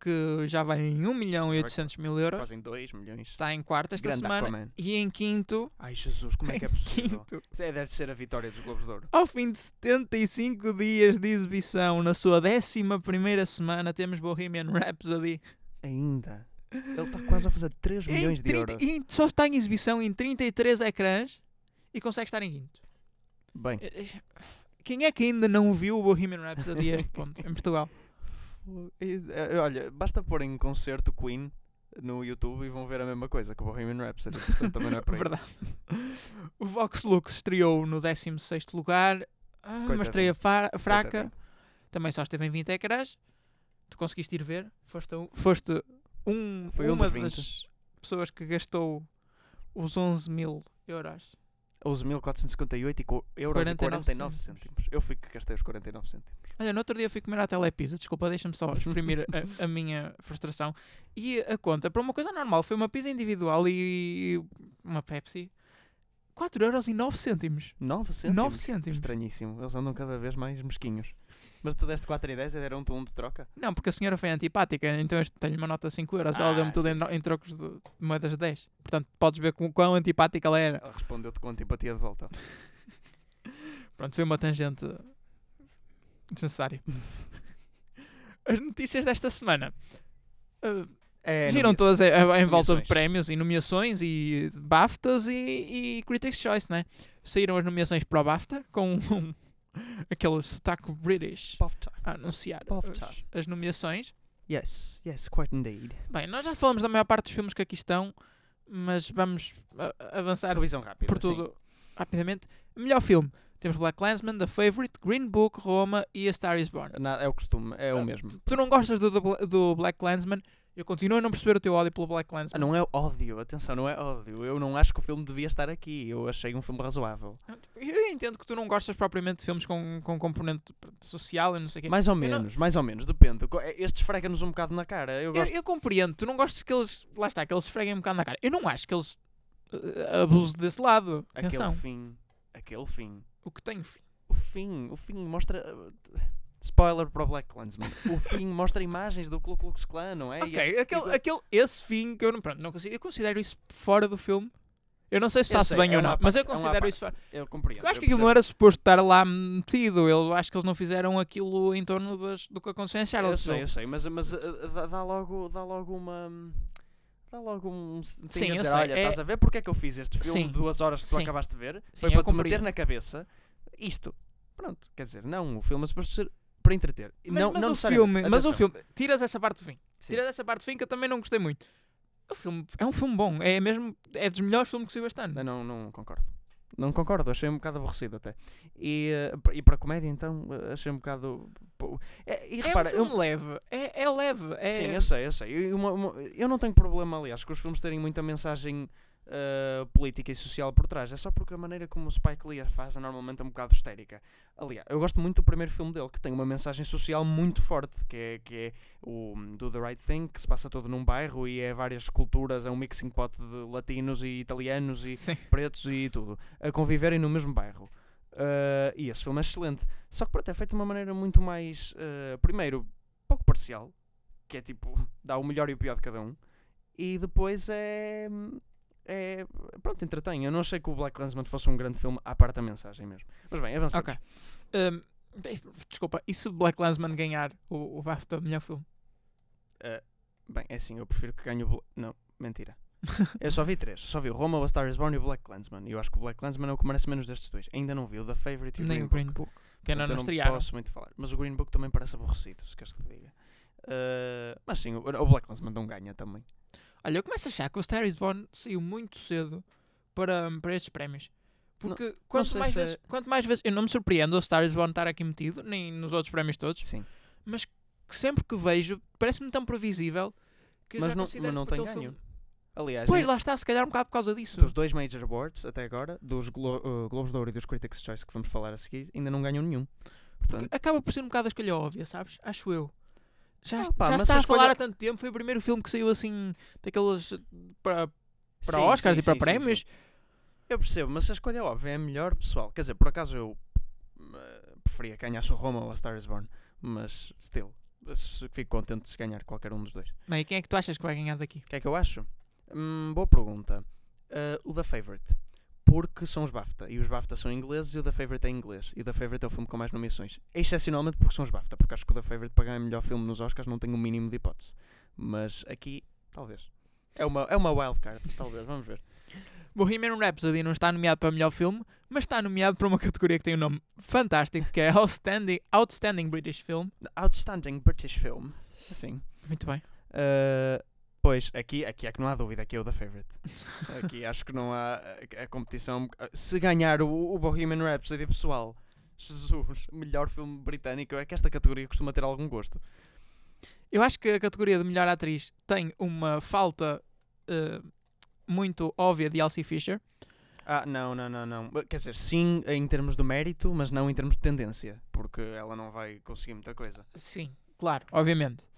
que já vai em 1 milhão e 800 mil euros. Quase em 2 milhões. Está em quarto esta Grande semana. Aquaman. E em quinto, Ai Jesus, como é que é possível? quinto, Isso é, deve ser a vitória dos Globos de Ouro. ao fim de 75 dias de exibição, na sua 11 primeira semana, temos Bohemian Rhapsody. Ainda. Ele está quase a fazer 3 Em milhões de 30 euros. e só está em exibição em 33 ecrãs e consegue estar em quinto. Bem, Eh, eh, Quem é que ainda não viu o Bohemian Rhapsody a este ponto, em Portugal? E, eh, olha, basta pôr em concerto Queen no YouTube e vão ver a mesma coisa que o Bohemian Rhapsody. Portanto, também não é por aí. Verdade. O Vox Lux estreou no 16º lugar, ah, uma estreia fraca, Coitadinho. também só esteve em 20 ecrãs. Tu conseguiste ir ver? Foste, um- foste um, Foi um uma 20. das pessoas que gastou os 11 mil euros. 11.458 e co- euros 49 e 49 cêntimos. Eu fui que gastei os 49 cêntimos. Olha, no outro dia fui comer à Telepizza, desculpa, deixa-me só exprimir a, a minha frustração. E a conta, para uma coisa normal, foi uma pizza individual e uma Pepsi. 4,09€. 9 cêntimos? 9 cêntimos. Estranhíssimo. Eles andam cada vez mais mesquinhos. Mas tu deste 4 e 10 e deram-te um de troca? Não, porque a senhora foi antipática, então eu tenho uma nota de 5 euros. ela deu-me Ah, tudo em, em trocos de moedas de 10. Portanto, podes ver com, quão antipática ela era. Ela respondeu-te com antipatia de volta. Pronto, foi uma tangente desnecessária. as notícias desta semana uh, É, giram não- todas em volta de Nomeações. prémios e nomeações e BAFTAs e, e Critics' Choice, né? Saíram as nomeações para o BAFTA com um, aquele sotaque British BAFTA. a anunciar BAFTA. as, as nomeações. Yes, yes, quite indeed. Bem, nós já falamos da maior parte dos filmes que aqui estão, mas vamos avançar Revisão rápida. por tudo rapidamente. Melhor filme. Temos Black Clansman, The Favourite, Green Book, Roma e A Star is Born. sim. Na- é o costume, é Ah, o mesmo. Tu não gostas do, do, do Black Clansman? Eu continuo a não perceber o teu ódio pelo Black Ah, Clansman. não é ódio, atenção, não é ódio. Eu não acho que o filme devia estar aqui. Eu achei um filme razoável. Eu entendo que tu não gostas propriamente de filmes com, com componente social e não sei o quê. Mais ou não- menos, mais ou menos, depende. É, Este esfrega-nos um bocado na cara. Eu Eu, gosto. eu compreendo, tu não gostas que eles. Lá está, que eles esfreguem um bocado na cara. Eu não acho que eles uh, abusem desse lado. Aquele Atenção. fim. Aquele fim. O que tem fim. O fim, o fim mostra. uh, Spoiler para o Black Clansman. O fim mostra imagens do Ku Klux Klan, não é? Ok, aquele, e- aquele, esse fim que eu não. Pronto, não consigo, eu considero isso fora do filme. Eu não sei se Eu sei, bem é ou não, mas eu parte- é considero parte. isso fora. Eu compreendo. Eu acho que eu aquilo não era suposto estar lá metido. Eu acho que eles não fizeram aquilo em torno das, do que aconteceu em Eu Charlottesville. sei, eu sei, mas, mas uh, uh, dá, dá logo, dá logo uma. Dá logo um. Sim, a eu dizer, sei, olha, é- estás a ver porque é que eu fiz este filme Sim. de duas horas que tu Sim. acabaste de ver? Sim, Foi eu para te meter na cabeça isto. Pronto, quer dizer, não, o filme é suposto ser para entreter. Mas, não, mas não o filme, mas o filme, tiras essa parte do fim. Sim. Tiras essa parte do fim que eu também não gostei muito. O filme é um filme bom, é mesmo é dos melhores filmes que saiu este ano. Eu Não, não concordo. Não concordo, achei um bocado aborrecido até. E, eh, e para comédia, então, eh, achei um bocado. é- e repara, é um eu, filme leve, é, é leve. É... Sim, eu sei, eu sei. E uma- uma- eu não tenho problema, aliás, com os filmes terem muita mensagem ah, política e social por trás. É só porque a maneira como o Spike Lee a faz é normalmente um bocado histérica. Aliás, eu gosto muito do primeiro filme dele, que tem uma mensagem social muito forte, que é, que é o hum, Do the Right Thing, que se passa todo num bairro e é várias culturas, é um mixing pot de latinos e italianos e Sim. pretos e tudo, a conviverem no mesmo bairro. Ah, e esse filme é excelente. Só que pronto, é feito de uma maneira muito mais, ah, primeiro, pouco parcial, que é tipo, dá o melhor e o pior de cada um, e depois é. É pronto, entretém. Eu não achei que o Black Clansman fosse um grande filme à parte da mensagem mesmo. Mas bem, avançamos. Ok. Um, de- desculpa, e se Black Clansman ganhar o, o BAFTA melhor filme? Ah, bem, é assim, eu prefiro que ganhe o. Não, mentira. Eu só vi três. Só vi o Roma, o Star is Born e o Black Clansman. E eu acho que o Black Clansman é o que merece menos destes dois. Ainda não vi o The Favorite e o Nem Green o Book. Green Book. Que ainda não eu estrearam. posso muito falar. Mas o Green Book também parece aborrecido, se queres que te diga. Ah, mas sim, o, o Black Clansman não ganha também. Olha, eu começo a achar que o Star is Born saiu muito cedo para, para estes prémios. Porque quanto, sei mais se é- vezes, quanto mais vezes. Eu não me surpreendo o Star is Born estar aqui metido, nem nos outros prémios todos, Sim. mas sempre que vejo, parece-me tão previsível que Mas já não- mas não tem ganho. filme- Aliás, Pois em- lá está, se calhar um bocado por causa disso. dos dois Major Awards até agora, dos Glo uh, Globos de Ouro e dos Critics' Choice que vamos falar a seguir, ainda não ganham nenhum. Portanto, Acaba por ser um bocado a escolha óbvia, sabes? Acho eu. Já, Ah, pá, já mas está a falar escolha- há tanto tempo, foi o primeiro filme que saiu assim, daqueles eh, para, para sim, Oscars sim, e para sim, prémios. Eu percebo, mas a escolha óbvia é melhor, pessoal. Quer dizer, por acaso eu uh, preferia que ganhasse o Roma ou a Star is Born, mas still, fico contente se ganhar qualquer um dos dois. Bem, e quem é que tu achas que vai ganhar daqui? O que é que eu acho? Hum, boa pergunta. Uh, o The Favourite. Porque são os BAFTA. E os BAFTA são ingleses e o The Favourite é inglês. E o The Favourite é o filme com mais nomeações. Excepcionalmente porque são os BAFTA. Porque acho que o The Favourite para ganhar melhor filme nos Oscars não tem o mínimo de hipótese. Mas aqui, talvez. É uma, é uma wildcard, talvez. Vamos ver. Bohemian Rhapsody não está nomeado para melhor filme, mas está nomeado para uma categoria que tem um nome fantástico, que é Outstanding, Outstanding British Film. Outstanding British Film. Assim. Muito bem. Uh, pois, aqui, aqui é que não há dúvida, aqui é o The Favourite. Aqui acho que não há a, a competição. Se ganhar o, o Bohemian Rhapsody, pessoal, Jesus, melhor filme britânico, é que esta categoria costuma ter algum gosto. Eu acho que a categoria de melhor atriz tem uma falta eh, muito óbvia de Elsie Fisher. Ah, não, não, não, não. Quer dizer, sim em termos de mérito, mas não em termos de tendência, porque ela não vai conseguir muita coisa. Sim, claro, obviamente.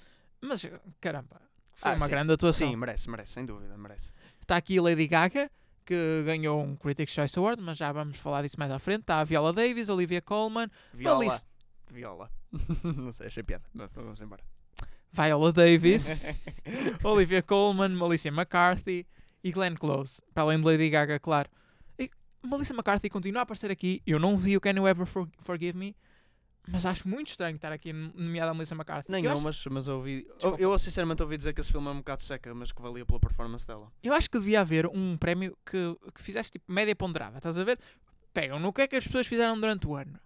Mas, caramba, foi Ah, uma sim. grande atuação. Sim, merece, merece, sem dúvida, merece. Está aqui Lady Gaga, que ganhou um Critics' Choice Award, mas já vamos falar disso mais à frente. Está a Viola Davis, Olivia Colman, Viola. Alice- Viola. não sei, achei piada. Mas Vamos embora. Viola Davis, Olivia Colman, Melissa McCarthy e Glenn Close. Para além de Lady Gaga, claro. E Melissa McCarthy continua a aparecer aqui. Eu não vi o Can You Ever For- Forgive Me, Mas acho muito estranho estar aqui nomeada a Melissa McCarthy. Nem eu, eu, acho, mas, mas eu ouvi. Desculpa. Eu sinceramente ouvi dizer que esse filme é um bocado seca, mas que valia pela performance dela. eu acho que devia haver um prémio que, que fizesse tipo média ponderada. Estás a ver? Pegam no que é que as pessoas fizeram durante o ano.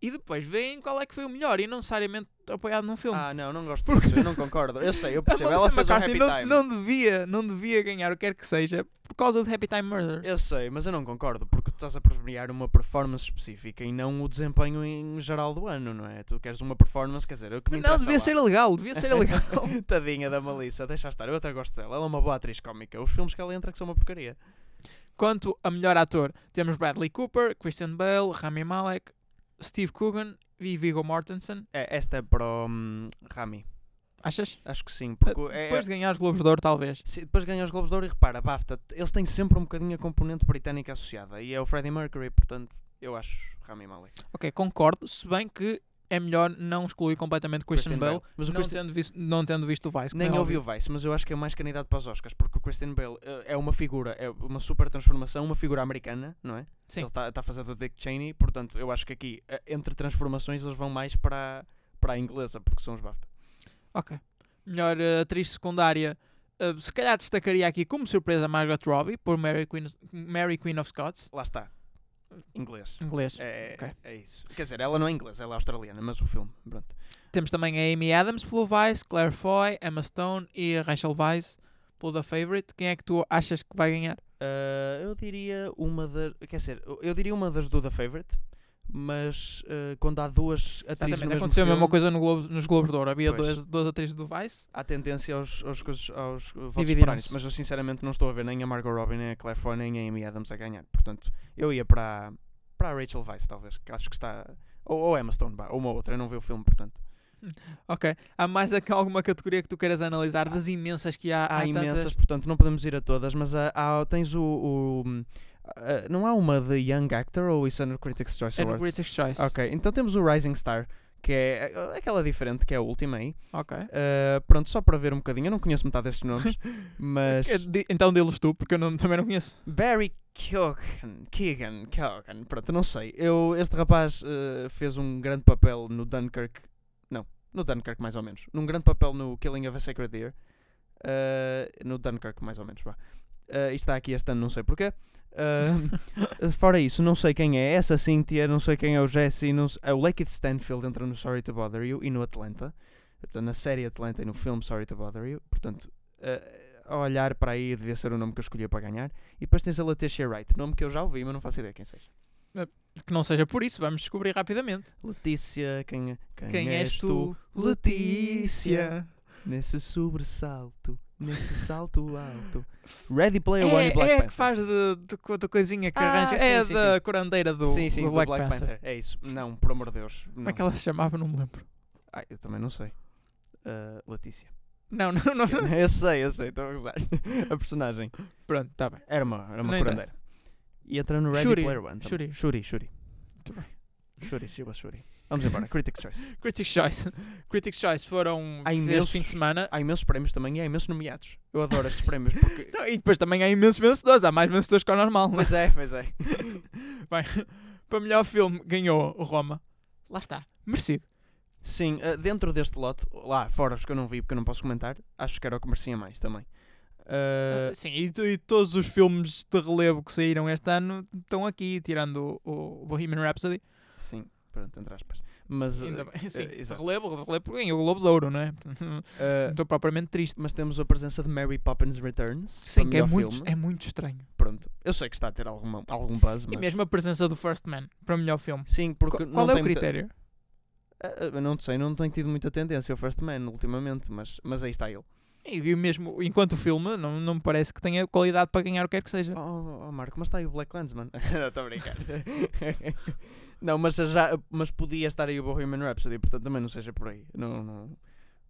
E depois veem qual é que foi o melhor e não necessariamente apoiado num filme. Ah, não, não gosto Porque- disso, eu não concordo. Eu sei, eu percebo. Ela fez McCarthy Happy não, Time. não devia, não devia ganhar o que quer que seja por causa do Happy Time Murders. Eu sei, mas eu não concordo, porque tu estás a premiar uma performance específica e não o desempenho em geral do ano, não é? Tu queres uma performance, quer dizer, o que me Não, devia lá. ser legal, devia ser legal. Tadinha da Melissa, deixa estar, eu até gosto dela. Ela é uma boa atriz cómica. Os filmes que ela entra que são uma porcaria. Quanto a melhor ator, temos Bradley Cooper, Christian Bale, Rami Malek, Steve Coogan e Viggo Mortensen. É, esta é para o hum, Rami. Achas? Acho que sim, porque é, Depois de ganhar os Globos de Ouro, talvez. se- depois ganha os Globos de Ouro e repara, BAFTA, eles têm sempre um bocadinho a componente britânica associada e é o Freddie Mercury, portanto, eu acho Rami Malek. Ok, concordo, se bem que é melhor não excluir completamente Christian, Bale, Mas o não, Christian- tendo visto, não tendo visto o Vice. Nem é ouvi o Vice, mas eu acho que é mais candidato para os Oscars, porque o Christian Bale eh, é uma figura, é uma super transformação, uma figura americana, não é? Sim. Ele está a fazer do Dick Cheney, portanto, eu acho que aqui, eh, entre transformações, eles vão mais para, a- para a inglesa, porque são os BAFTA. Ok. Melhor eh, atriz secundária, se calhar destacaria aqui como surpresa Margot Robbie, por Mary Queen, Mary Queen of Scots, Lá está. Inglês. inglês. É, Ok. é isso. Quer dizer, ela não é inglesa, ela é australiana, mas o filme, pronto. Temos também a Amy Adams pelo Vice, Claire Foy, Emma Stone e a Rachel Weisz pelo The Favorite. Quem é que tu achas que vai ganhar? Ah, eu diria uma das. Quer dizer, eu diria uma das do The Favorite, mas ah, quando há duas atrizes no mesmo aconteceu a mesma filme, coisa no Globo- nos Globos de Ouro. Havia duas, duas atrizes do Vice. há tendência aos, aos, coisas- aos votos mas eu sinceramente não estou a ver nem a Margot Robbie, nem a Claire Foy, nem a Amy Adams a ganhar. Portanto, eu ia para, a- para a Rachel Weisz, talvez, que acho que está. Ou, ou Emma Stone, ou uma outra, eu não vi o filme, portanto. Ok. Há mais alguma categoria que tu queiras analisar das imensas que há? Há, tantas- imensas, portanto, não podemos ir a todas, mas há, há- tens o. o, ah, não há uma de Young Actor ou isso é no Critics' Choice É no Awards? Critics' Choice. Ok, então temos o Rising Star, que é ah, aquela diferente, que é a última aí. Ok. Ah, pronto, só para ver um bocadinho, eu não conheço metade destes nomes, mas. Di- Então deles tu, porque eu não- também não conheço. Barry Keoghan, Keegan, Keoghan, pronto, não sei. Eu, este rapaz eh, fez um grande papel no Dunkirk, não, no Dunkirk mais ou menos, num grande papel no Killing of a Sacred Deer, no Dunkirk mais ou menos, vá. E está aqui este ano, não sei porquê. Fora isso, não sei quem é essa Cynthia, não sei quem é o Jesse, não sei, o Lakeith Stanfield entra no Sorry to Bother You e no Atlanta, portanto, na série Atlanta e no filme Sorry to Bother You, portanto, eh, a olhar para aí devia ser o nome que eu escolhi para ganhar. E depois tens a Letitia Wright, nome que eu já ouvi, mas não faço ideia quem seja. Que não seja por isso, vamos descobrir rapidamente. Letícia, quem, quem, Quem és tu? Letícia. Nesse sobressalto, nesse salto alto. Ready Player One É, e Black é Panther. que faz de, de, da coisinha que Ah, arranja. sim, é sim, da sim. curandeira do, sim, sim, do do Black, Panther. É isso. Não, por amor de Deus. Como Não. é que ela se chamava? Não me lembro. Ai, eu também não sei. Ah, Letícia. Não, não, não. eu sei, eu sei, estou a gozar. a personagem. Pronto, está bem. Era uma, era uma Não curandeira. interessa. E entra no Ready Shuri, Player One. também. Shuri. Shuri, Shuri. Muito bem. Shuri, she was Shuri. Vamos embora, Critics' Choice. Critics' Choice. Critics' Choice foram Há imensos- fim de semana. Há imensos prémios também e há imensos nomeados. Eu adoro estes prémios porque. Não, e depois também há imensos vencedores. Há mais vencedores que o normal. Pois é, pois é. Bem, para melhor filme ganhou o Roma. Lá está. Merecido. Sim, eh, dentro deste lote, lá fora os que eu não vi porque eu não posso comentar, acho que era o que merecia mais também. Eh, Sim, e, e todos os filmes de relevo que saíram este ano estão aqui, tirando o, o Bohemian Rhapsody. sim, pronto, entre aspas. Mas, Ainda eh, bem, sim, eh, de exato. relevo, relevo ganhou o Globo de Ouro, não é? Não eh, estou propriamente triste. mas temos a presença de Mary Poppins Returns. Sim, que é muito, filme. é muito estranho. Pronto, eu sei que está a ter alguma, algum buzz, E mas. mesmo a presença do First Man para melhor filme. Sim, porque. Qu- não Qual é o critério? Eu não sei, não tenho tido muita tendência ao First Man ultimamente, mas, mas aí está ele. E vi mesmo, enquanto o filme, não, não me parece que tenha qualidade para ganhar o que quer que seja. Oh, oh, Marco, mas está aí o Black Landsman. Estou a brincar. não, mas, já, mas podia estar aí o Bohemian Rhapsody, portanto também não seja por aí. Não, não.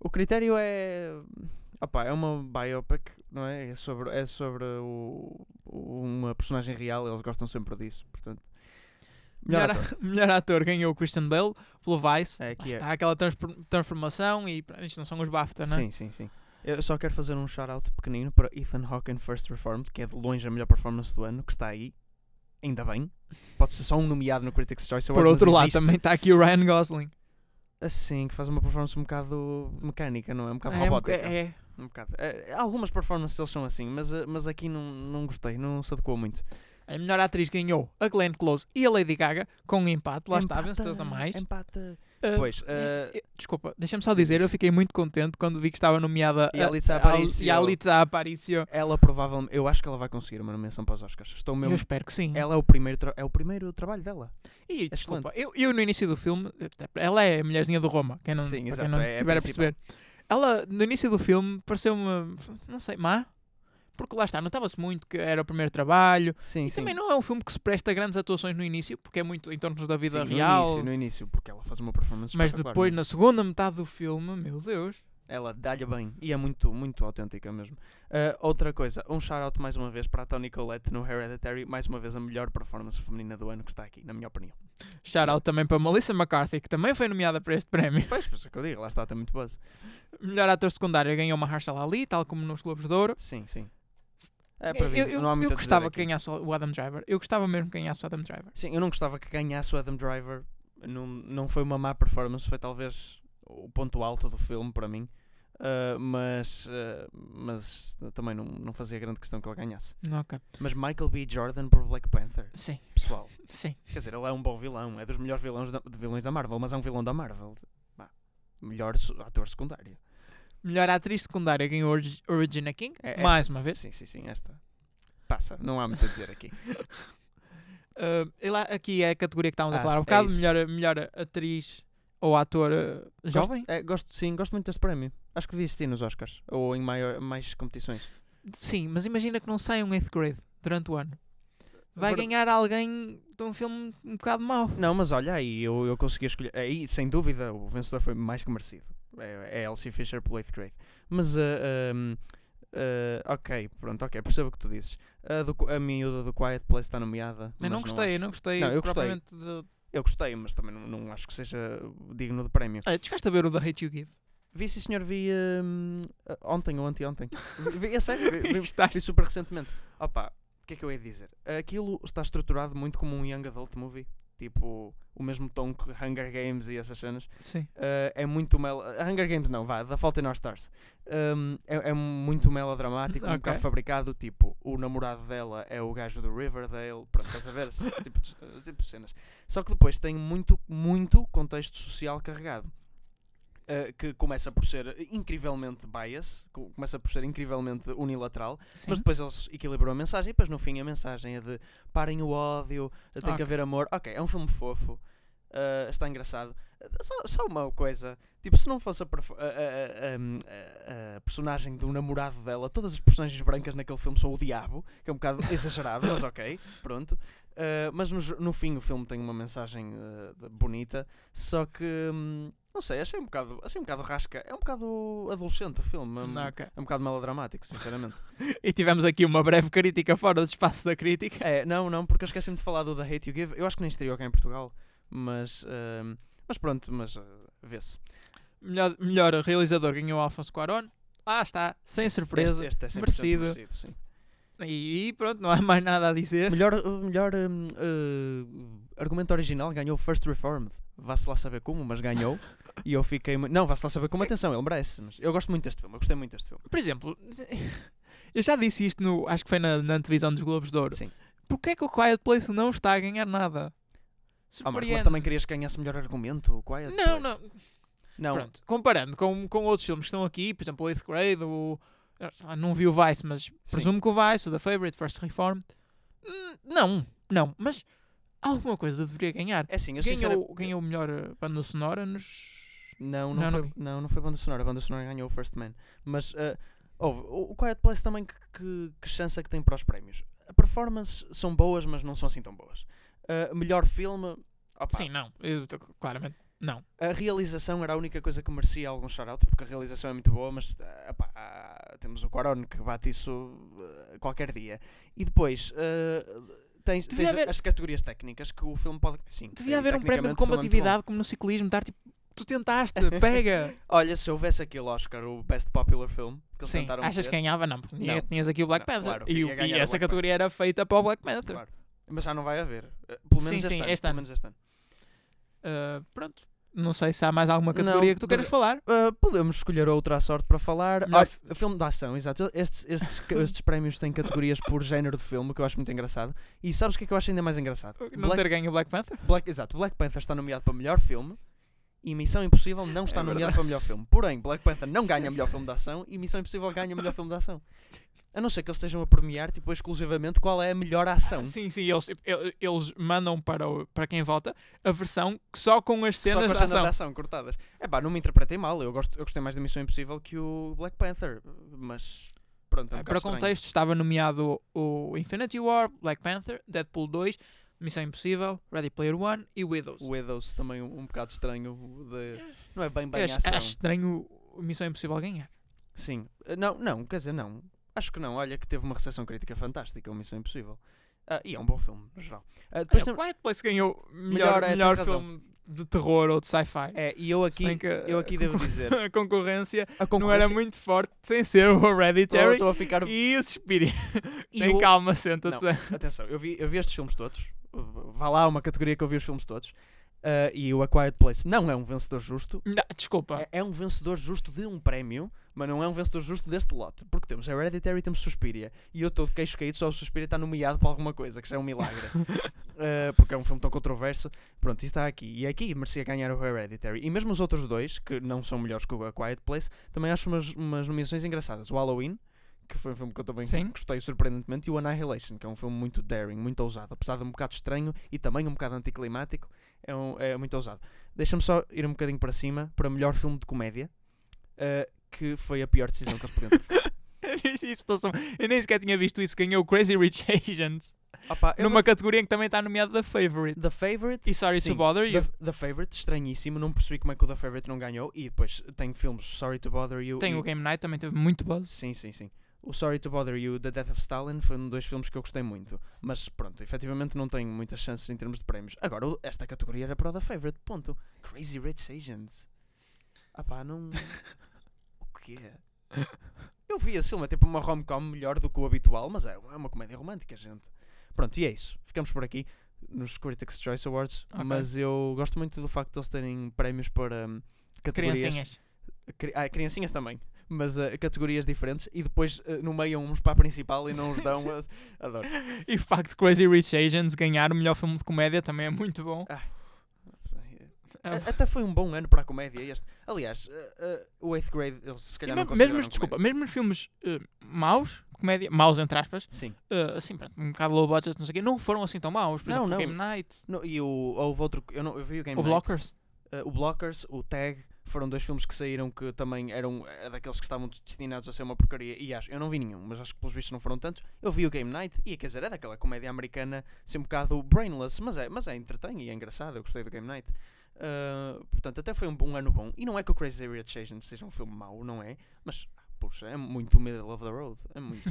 O critério é. Opá, é uma biopic, não é? É sobre, é sobre o, uma personagem real, eles gostam sempre disso, portanto. Melhor Melhor, ator. melhor ator ganhou o Christian Bale pelo Vice. É, aqui é. está aquela transfor- transformação e isto não são os BAFTA, não é? Sim, sim, sim. Eu só quero fazer um shout-out pequenino para Ethan Hawke em First Reformed, que é de longe a melhor performance do ano, que está aí. Ainda bem. Pode ser só um nomeado no Critics' Choice Por Awards, outro mas lado, existe. também está aqui o Ryan Gosling. Assim, que faz uma performance um bocado mecânica, não é? Um bocado É, robótica. é, Um bocado. É, algumas performances deles são assim, mas, eh, mas aqui não, não gostei, não se adequou muito. a melhor atriz ganhou a Glenn Close e a Lady Gaga com um empate. Lá está, Empata, vencedores a mais. Empata. Ah, Pois, eh, desculpa, deixa-me só dizer, eu fiquei muito contente quando vi que estava nomeada E a Aparicio. E a Alitza Aparicio. Ela provavelmente. Eu acho que ela vai conseguir uma nomeação para os Oscars. Estou Eu mesmo. espero que sim. Ela é o primeiro, é o primeiro trabalho dela. E desculpa, eu, eu no início do filme, ela é a mulherzinha do Roma, quem não, Sim, exato, quem não é a tiver a principal. perceber. Ela, no início do filme, pareceu-me, não sei, má. Porque lá está, notava-se muito que era o primeiro trabalho. Sim, E sim. também não é um filme que se presta a grandes atuações no início, porque é muito em torno da vida Sim, real. No início, no início, porque ela faz uma performance Mas depois, é? na segunda metade do filme, meu Deus. Ela dá-lhe bem. E é muito, muito autêntica mesmo. Ah, outra coisa, um shout-out mais uma vez para a Toni Collette no Hereditary. Mais uma vez a melhor performance feminina do ano que está aqui, na minha opinião. Shout out também para Melissa McCarthy, que também foi nomeada para este prémio. Pois, pois é que eu digo, lá está, tem muito buzz. Melhor ator secundário ganhou Mahershala Ali, tal como nos Globos de Ouro. Sim, sim. É Eu, previsível, eu, não há eu muito dizer gostava que ganhasse o Adam Driver. Eu gostava mesmo que ganhasse o Adam Driver. Sim, eu não gostava que ganhasse o Adam Driver. Não, não foi uma má performance, foi talvez o ponto alto do filme para mim. Ah, mas ah, mas também não, não fazia grande questão que ele ganhasse. Ok. Mas Michael B. Jordan por Black Panther, Sim, pessoal, sim. quer dizer, ele é um bom vilão, é dos melhores vilões da, de vilões da Marvel, mas é um vilão da Marvel. Bah, melhor ator secundário. Melhor atriz secundária ganhou Origi- Regina King, É, mais uma vez. Sim, sim, sim, esta. Passa, não há muito a dizer aqui. Uh, e lá, aqui é a categoria que estávamos a Ah, falar há um é bocado. isso. melhor, melhor atriz ou ator uh, jovem. Gosto, é, gosto, sim, gosto muito deste prémio. Acho que devia existir nos Oscars, ou em maior, mais competições. Sim, mas imagina que não sai um 8th grade durante o ano. Vai ganhar alguém de um filme um bocado mau. Não, mas olha, aí eu, eu consegui escolher. Aí, sem dúvida, o vencedor foi mais que merecido. É, é Elsie Fisher pelo 8th grade. Mas, ah, ahm, ah, ok, pronto, ok, percebo o que tu dizes. A, do, a miúda do Quiet Place está nomeada. Eu não mas gostei, acho- não gostei Não, eu gostei. de... Eu gostei, mas também não, não acho que seja digno de prémio. Ah, chegaste a ver o The Hate You Give? Vi, sim, senhor, vi ahm, ah, ontem ou anteontem. vi, é sério, vi, vi, vi super recentemente. Opa, o que é que eu ia dizer? Aquilo está estruturado muito como um young adult movie. Tipo, o mesmo tom que Hunger Games e essas cenas. Sim. Uh, é muito mel... Hunger Games não, vá, The Fault in Our Stars. Um, é, é muito melodramático, um Ok. bocado fabricado, tipo, o namorado dela é o gajo do Riverdale, pronto, estás a ver? Esse tipo, tipo de cenas. Só que depois tem muito, muito contexto social carregado. Uh, que começa por ser incrivelmente bias, co- começa por ser incrivelmente unilateral, Sim. mas depois eles equilibram a mensagem e depois no fim a mensagem é de parem o ódio, tem Ok. que haver amor. Ok, é um filme fofo, uh, está engraçado. Só, só uma coisa, tipo, se não fosse a, a- a- a- a- personagem do namorado dela, todas as personagens brancas naquele filme são o diabo, que é um bocado exagerado, mas ok, pronto. Uh, mas no, no fim o filme tem uma mensagem uh, bonita, só que hum, não sei, achei um bocado, achei um bocado rasca, é um bocado adolescente o filme, hum, Ok. é um bocado melodramático, sinceramente. E tivemos aqui uma breve crítica fora do espaço da crítica. É, não, não, porque eu esqueci-me de falar do The Hate You Give. Eu acho que nem estreou cá em Portugal, mas, ahm, mas pronto, mas ah, vê-se. Melhor, melhor realizador ganhou Alfonso Cuarón. Ah, está, sem Sim, surpresa. Este, este é 100% merecido. merecido sim. E, pronto, não há mais nada a dizer. Melhor, uh, melhor uh, argumento original ganhou First Reformed. Vá-se lá saber como, mas ganhou. e eu fiquei. Não, vá-se lá saber como, atenção, ele merece. Mas eu gosto muito deste filme, eu gostei muito deste filme. Por exemplo, eu já disse isto no. Acho que foi na, na antevisão dos Globos de Ouro. Sim. Porquê é que o Quiet Place não está a ganhar nada? Ah, mas Surpreende. também querias que ganhasse melhor argumento? o Quiet Não, Place? não. Não, Pronto, comparando com, com outros filmes que estão aqui, por exemplo, o 8th Grade, o. Não vi o Vice, mas presumo que o Vice, o The Favorite, First Reformed. hum, Não, não, mas alguma coisa deveria ganhar. é assim, eu Ganhou, ganhou melhor eh, banda sonora nos. Não, não, Não, foi, não, não foi banda sonora. A banda sonora ganhou o First Man. Mas ah, houve, o Quiet Place também, que, que, que chance é que tem para os prémios? A performance são boas, mas não são assim tão boas. Ah, melhor filme, opa, Sim, não, eu claramente. Não. a realização era a única coisa que merecia algum shout-out, porque a realização é muito boa, mas opá, ah, temos o Quaron que bate isso qualquer dia. E depois. Tens, tens haver- as categorias técnicas que o filme pode. Sim, Devia haver um prémio de é combatividade como no ciclismo, estar tipo. Tu tentaste, pega! Olha, se houvesse aquele Oscar, o Best Popular Film, que eles Sim, tentaram achas meter, que ganhava? Não, porque tinha- Não. tinhas aqui o Black Não, Panther. claro, e, o- e essa categoria era feita para o Black Panther. Claro. Mas já não vai haver. Eh, Pelo Sim, menos este sim, ano. este ano. menos este ano. Uh, pronto. não sei se há mais alguma Não, categoria que tu deve- queiras falar. Uh, podemos escolher outra à sorte para falar. Melhor Ah, fi- filme de ação, exato. Estes, estes, estes prémios têm categorias por género de filme, que eu acho muito engraçado. E sabes o que é que eu acho ainda mais engraçado? Não Black, ter ganho o Black Panther? Black- exato, Black Panther está nomeado para melhor filme e Missão Impossível não está É nomeado para melhor filme. Porém, Black Panther não ganha melhor filme de ação e Missão Impossível ganha melhor filme de ação. A não ser que eles estejam a premiar tipo, exclusivamente qual é a melhor ação. Sim, sim, eles, el- eles mandam para, o- para quem vota a versão só com as Só cenas com de as cenas ação. de ação cortadas. É pá, não me interpretei mal. Eu, gosto, eu gostei mais da Missão Impossível que o Black Panther. Mas pronto, é um bocado para estranho. contexto, estava nomeado o Infinity War, Black Panther, Deadpool 2, Missão Impossível, Ready Player One e Widows. Widows também um, um bocado estranho. De, não é bem bem acho, ação. acho estranho o Missão Impossível ganhar. Sim. Uh, Não, não, quer dizer, não. Acho que não. Olha que teve uma recepção crítica fantástica, o Missão Impossível. Ah, e é um bom filme, no geral. Ah, depois Olha, tem- Quiet Place ganhou melhor, Melhor, é, melhor filme de terror ou de sci-fi. É, e eu aqui, que eu aqui devo dizer. A concorrência A não era muito forte sem ser o Hereditary Estou a ficar. e o Suspiria. e Tem eu- calma, senta-te. Atenção, eu vi, eu vi estes filmes todos. Vá lá, uma categoria que eu vi os filmes todos. Uh, e o A Quiet Place não é um vencedor justo. Não, desculpa. É, é um vencedor justo de um prémio, mas não é um vencedor justo deste lote. Porque temos Hereditary e temos Suspiria. E eu estou de queixo caído, só o Suspiria está nomeado para alguma coisa, que já é um milagre. Uh, porque é um filme tão controverso. Pronto, e está aqui. E aqui merecia ganhar o Hereditary. E mesmo os outros dois, que não são melhores que o A Quiet Place, também acho umas, umas nomeações engraçadas. O Halloween, que foi um filme que eu também Sim. gostei surpreendentemente, e o Annihilation, que é um filme muito daring, muito ousado. Apesar de um bocado estranho e também um bocado anticlimático, é, um- é muito ousado. Deixa-me só ir um bocadinho para cima para melhor filme de comédia, uh, que foi a pior decisão que eles podiam ter feito. Isso passou- Eu nem sequer tinha visto isso. Ganhou o Crazy Rich Asians Opa, numa vou- categoria em que também está nomeado The Favorite. The Favorite E Sorry Sim, to Bother You. The, The Favorite, estranhíssimo, não percebi como é que o The Favorite não ganhou. E depois tem filmes Sorry to Bother You. Tem e- o Game Night, também teve muito buzz. Sim, sim, sim. O Sorry to Bother You, The Death of Stalin, foi um dos dois filmes que eu gostei muito. Mas pronto, efetivamente não tenho muitas chances em termos de prémios. Agora, esta categoria era para o The Favorite, ponto. Crazy Rich Asians. Ah pá, não. o quê? Eu vi esse filme, é tipo uma rom-com melhor do que o habitual, mas é é uma comédia romântica, gente. Pronto, e é isso. Ficamos por aqui nos Critics' Choice Awards. Ok. Mas eu gosto muito do facto de eles terem prémios para hum, categorias. Criancinhas. Cri- Ah, criancinhas também. Mas ah, categorias diferentes e depois uh, nomeiam uns para a principal e não os dão. a- Adoro. E facto Crazy Rich Asians ganhar o melhor filme de comédia também é muito bom. A- Até foi um bom ano para a comédia este. Aliás, ah, ah, o 8th grade, eles se E calhar me- não mesmo, desculpa, comédia. mesmo os filmes eh, maus, comédia, maus entre aspas, Sim. assim, pronto, um bocado low budget, não sei o quê, não foram assim tão maus. Por Não, exemplo, não. Game Night, No, e o, houve outro. Eu, não, eu vi o Game o Night. Blockers. Ah, o Blockers, o Tag, foram dois filmes que saíram que também eram era daqueles que estavam destinados a ser uma porcaria. E acho, eu não vi nenhum, mas acho que pelos vistos não foram tantos. Eu vi o Game Night e quer dizer, é daquela comédia americana, assim um bocado brainless, mas é, mas é entretém e é engraçado. Eu gostei do Game Night. Ah, portanto, até foi um, bom ano bom. E não é que o Crazy Rich Asians seja um filme mau, não é? Mas, puxa, é muito middle of the road. É muito.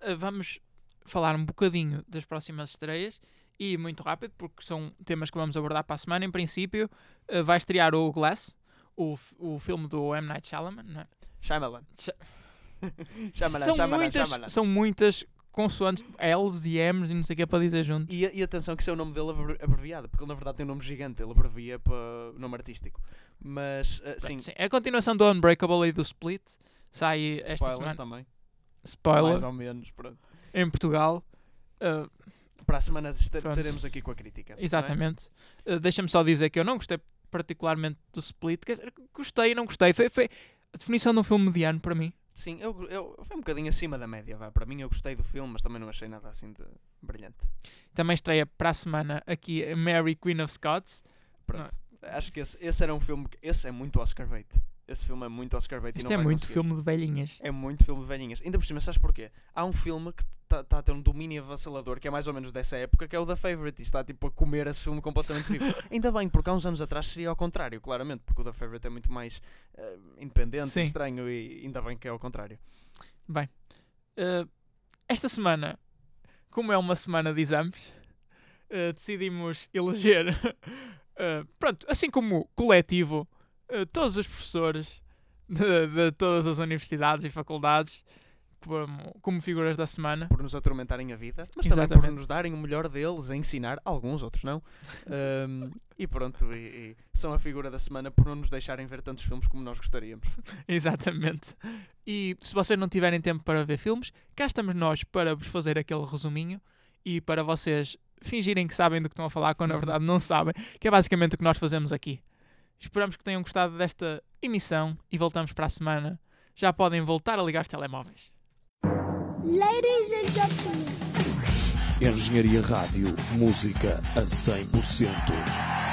Eh, vamos falar um bocadinho das próximas estreias e muito rápido, porque são temas que vamos abordar para a semana. Em princípio, eh, vai estrear o Glass, o, o filme do M. Night Shyamalan. Não é? Shyamalan. Shyamalan, são, Shyamalan, muitas, Shyamalan. são muitas consoantes, L's e M's e não sei o que é para dizer junto. E, e atenção que isso é o nome dele abrevi- abreviado, porque ele na verdade tem um nome gigante, ele abrevia para nome artístico. Mas, ah, sim, sim, a continuação do Unbreakable e do Split sai esta spoiler semana. também. Spoiler. Mais ou menos, pronto. em Portugal. Uh, Para a semana estaremos aqui com a crítica. não é? exatamente. Uh, Deixa-me só dizer que eu não gostei particularmente do Split. Dizer, gostei e não gostei. Foi, foi a definição de um filme mediano para mim. Sim, eu, eu, foi um bocadinho acima da média, vá. Para mim eu gostei do filme, mas também não achei nada assim de brilhante. Também estreia para a semana aqui Mary Queen of Scots. Pronto. Acho que esse, esse era um filme que. Esse é muito Oscar bait. Esse filme é muito Oscar bait. e Isto não é muito conseguir. filme de velhinhas. É muito filme de velhinhas. Ainda por cima, sabes porquê? Há um filme que está a ter um domínio avassalador, que é mais ou menos dessa época, que é o The Favourite, e está tipo a comer esse filme completamente vivo. Ainda bem, porque há uns anos atrás seria ao contrário, claramente, porque o The Favourite é muito mais eh, independente Sim. estranho, e ainda bem que é ao contrário. Bem, uh, esta semana, como é uma semana de exames, uh, decidimos eleger, uh, pronto, assim como coletivo, uh, todos os professores de, de todas as universidades e faculdades como, como figuras da semana. por nos atormentarem a vida, mas também por Exatamente. nos darem o melhor deles a ensinar, alguns, outros não. Ahm, e pronto, e, e são a figura da semana por não nos deixarem ver tantos filmes como nós gostaríamos. Exatamente. E se vocês não tiverem tempo para ver filmes, cá estamos nós para vos fazer aquele resuminho e para vocês fingirem que sabem do que estão a falar quando na verdade não sabem, que é basicamente o que nós fazemos aqui. Esperamos que tenham gostado desta emissão e voltamos para a semana. Já podem voltar a ligar os telemóveis. Ladies and gentlemen. Engenharia Rádio, música a 100%.